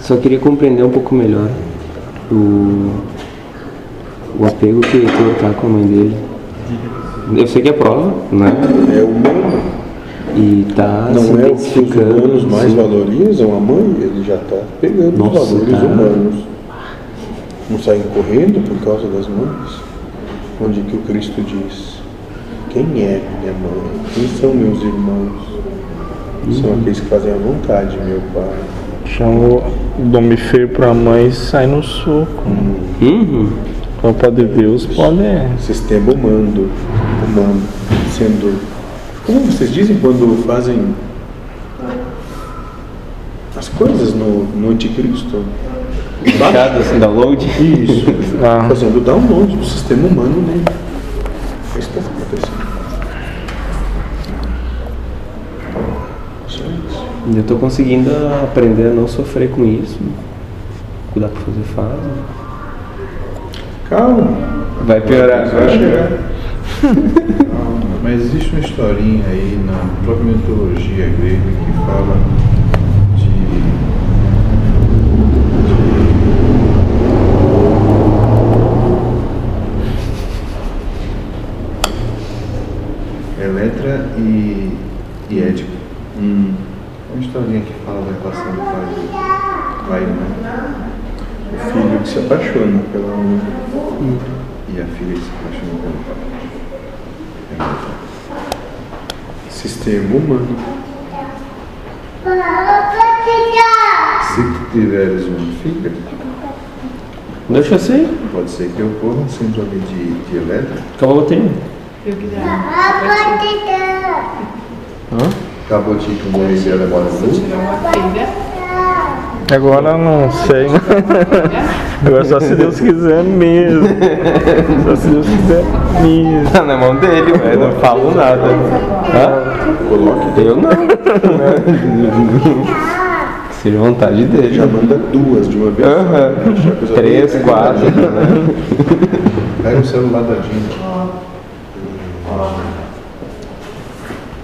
Só queria compreender um pouco melhor o, o apego que o Heitor tá com a mãe dele. Eu sei que é prova, né? É humano. E tá se Não é o que os humanos mais sim. valorizam a mãe, ele já está pegando Nossa, os valores tá. humanos. Não saem correndo por causa das mães? Onde que o Cristo diz, quem é minha mãe? Quem são meus irmãos? São aqueles que fazem a vontade, de meu Pai. Chama o nome feio pra mãe e sai no soco. Uhum. Então pode ver os poder. Sistema humano, humano, sendo... Como vocês dizem quando fazem as coisas no, no anticristo? Baixado, assim, download. Isso. Ah. Fazendo download do sistema humano nele. É isso que está acontecendo. Isso. Eu tô conseguindo aprender a não sofrer com isso. Cuidar pra fazer faz. Calma. Vai piorar Vai agora. chegar. Mas existe uma historinha aí na própria mitologia grega que fala de, de Eletra e, e Édipo. Uma historinha que fala da relação do pai e pai mãe. O filho que se apaixona pela mãe. E a filha que se apaixonou pelo pai. Sistema humano. Se tiveres uma filha, Deixa assim. pode ser que ocorra um síndrome de, de Eletra. Acabou a bateria. Cabotite, o nome dela é Mora Agora não sei. Agora só se Deus quiser mesmo. Só se Deus quiser mesmo. Tá na mão dele, velho. Não falo nada. Hã? Coloque Eu não. Seja vontade dele. Já manda duas de uma vez. Três, quatro. organizada. né? Pega o celular da Dina.